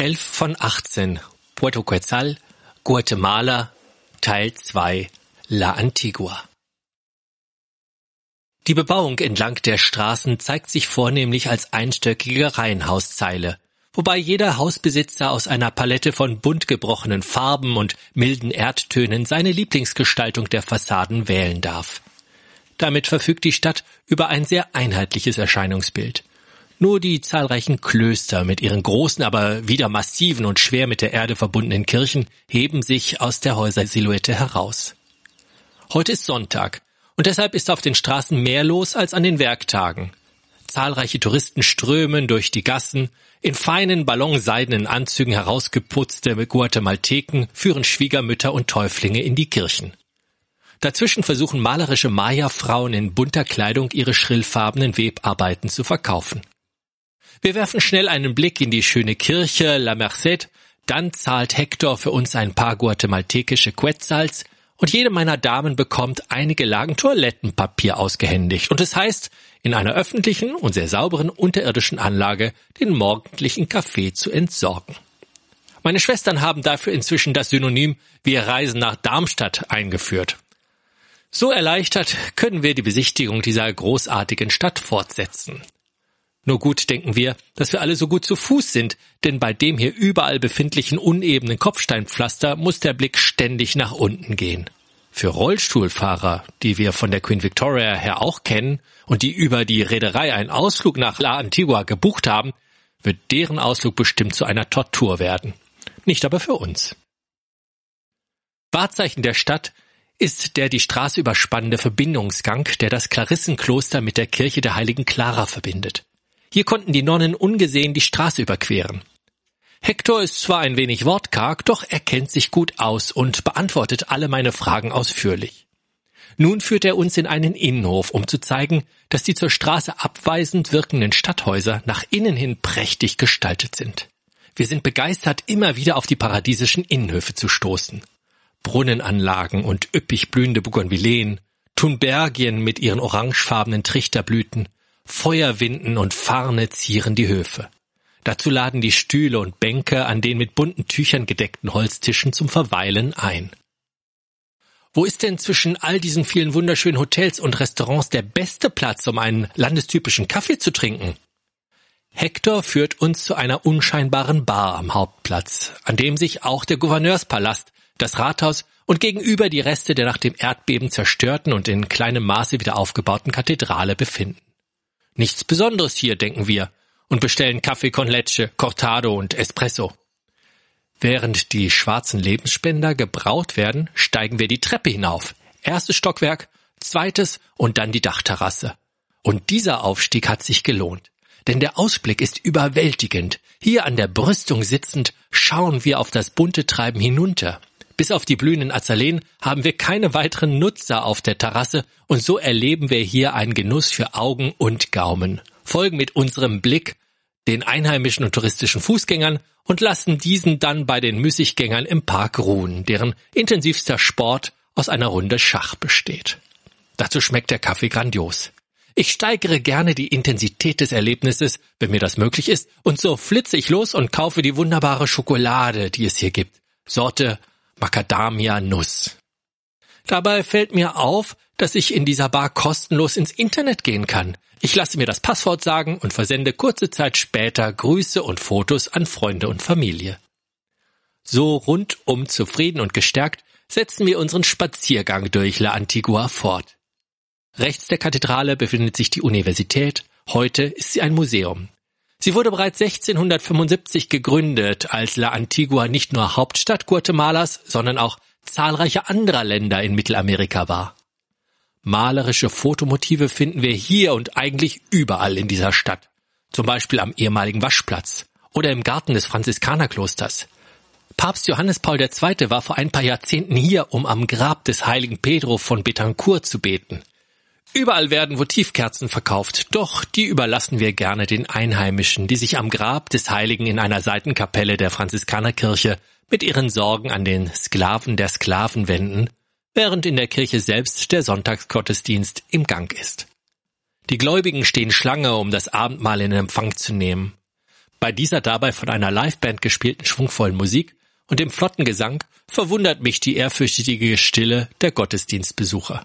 11 von 18 Puerto Quetzal, Guatemala, Teil 2 La Antigua. Die Bebauung entlang der Straßen zeigt sich vornehmlich als einstöckige Reihenhauszeile, wobei jeder Hausbesitzer aus einer Palette von bunt gebrochenen Farben und milden Erdtönen seine Lieblingsgestaltung der Fassaden wählen darf. Damit verfügt die Stadt über ein sehr einheitliches Erscheinungsbild. Nur die zahlreichen Klöster mit ihren großen, aber wieder massiven und schwer mit der Erde verbundenen Kirchen heben sich aus der Häusersilhouette heraus. Heute ist Sonntag und deshalb ist auf den Straßen mehr los als an den Werktagen. Zahlreiche Touristen strömen durch die Gassen, in feinen ballonseidenen Anzügen herausgeputzte Guatemalteken führen Schwiegermütter und Täuflinge in die Kirchen. Dazwischen versuchen malerische Maya-Frauen in bunter Kleidung ihre schrillfarbenen Webarbeiten zu verkaufen. Wir werfen schnell einen Blick in die schöne Kirche La Merced, dann zahlt Hector für uns ein paar guatemaltekische Quetzals und jede meiner Damen bekommt einige Lagen Toilettenpapier ausgehändigt und es heißt, in einer öffentlichen und sehr sauberen unterirdischen Anlage den morgendlichen Kaffee zu entsorgen. Meine Schwestern haben dafür inzwischen das Synonym Wir reisen nach Darmstadt eingeführt. So erleichtert können wir die Besichtigung dieser großartigen Stadt fortsetzen. Nur gut denken wir, dass wir alle so gut zu Fuß sind, denn bei dem hier überall befindlichen unebenen Kopfsteinpflaster muss der Blick ständig nach unten gehen. Für Rollstuhlfahrer, die wir von der Queen Victoria her auch kennen und die über die Reederei einen Ausflug nach La Antigua gebucht haben, wird deren Ausflug bestimmt zu einer Tortur werden. Nicht aber für uns. Wahrzeichen der Stadt ist der die Straße überspannende Verbindungsgang, der das Klarissenkloster mit der Kirche der heiligen Clara verbindet. Hier konnten die Nonnen ungesehen die Straße überqueren. Hector ist zwar ein wenig wortkarg, doch er kennt sich gut aus und beantwortet alle meine Fragen ausführlich. Nun führt er uns in einen Innenhof, um zu zeigen, dass die zur Straße abweisend wirkenden Stadthäuser nach innen hin prächtig gestaltet sind. Wir sind begeistert, immer wieder auf die paradiesischen Innenhöfe zu stoßen. Brunnenanlagen und üppig blühende Bougainvilleen, Thunbergien mit ihren orangefarbenen Trichterblüten, Feuerwinden und Farne zieren die Höfe. Dazu laden die Stühle und Bänke an den mit bunten Tüchern gedeckten Holztischen zum Verweilen ein. Wo ist denn zwischen all diesen vielen wunderschönen Hotels und Restaurants der beste Platz, um einen landestypischen Kaffee zu trinken? Hector führt uns zu einer unscheinbaren Bar am Hauptplatz, an dem sich auch der Gouverneurspalast, das Rathaus und gegenüber die Reste der nach dem Erdbeben zerstörten und in kleinem Maße wieder aufgebauten Kathedrale befinden. Nichts Besonderes hier, denken wir, und bestellen Kaffee con leche, Cortado und Espresso. Während die schwarzen Lebensspender gebraut werden, steigen wir die Treppe hinauf. Erstes Stockwerk, zweites und dann die Dachterrasse. Und dieser Aufstieg hat sich gelohnt. Denn der Ausblick ist überwältigend. Hier an der Brüstung sitzend schauen wir auf das bunte Treiben hinunter. Bis auf die blühenden Azaleen haben wir keine weiteren Nutzer auf der Terrasse und so erleben wir hier einen Genuss für Augen und Gaumen. Folgen mit unserem Blick den einheimischen und touristischen Fußgängern und lassen diesen dann bei den Müßiggängern im Park ruhen, deren intensivster Sport aus einer Runde Schach besteht. Dazu schmeckt der Kaffee grandios. Ich steigere gerne die Intensität des Erlebnisses, wenn mir das möglich ist, und so flitze ich los und kaufe die wunderbare Schokolade, die es hier gibt. Sorte Macadamia-Nuss. Dabei fällt mir auf, dass ich in dieser Bar kostenlos ins Internet gehen kann. Ich lasse mir das Passwort sagen und versende kurze Zeit später Grüße und Fotos an Freunde und Familie. So rundum zufrieden und gestärkt setzen wir unseren Spaziergang durch La Antigua fort. Rechts der Kathedrale befindet sich die Universität, heute ist sie ein Museum. Sie wurde bereits 1675 gegründet, als La Antigua nicht nur Hauptstadt Guatemalas, sondern auch zahlreicher anderer Länder in Mittelamerika war. Malerische Fotomotive finden wir hier und eigentlich überall in dieser Stadt. Zum Beispiel am ehemaligen Waschplatz oder im Garten des Franziskanerklosters. Papst Johannes Paul II. war vor ein paar Jahrzehnten hier, um am Grab des heiligen Pedro von Betancourt zu beten. Überall werden Votivkerzen verkauft, doch die überlassen wir gerne den Einheimischen, die sich am Grab des Heiligen in einer Seitenkapelle der Franziskanerkirche mit ihren Sorgen an den Sklaven der Sklaven wenden, während in der Kirche selbst der Sonntagsgottesdienst im Gang ist. Die Gläubigen stehen Schlange, um das Abendmahl in Empfang zu nehmen. Bei dieser dabei von einer Liveband gespielten schwungvollen Musik und dem flotten Gesang verwundert mich die ehrfürchtige Stille der Gottesdienstbesucher.